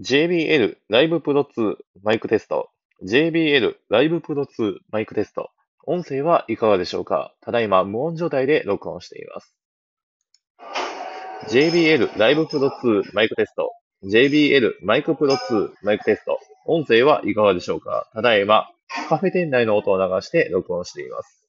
JBL ライブプロ2マイクテスト。JBL ライブプロ2マイクテスト。音声はいかがでしょうか？ただいま無音状態で録音しています。JBL ライブプロ2マイクテスト。JBL マイクプロ2マイクテスト。音声はいかがでしょうか？ただいまカフェ店内の音を流して録音しています。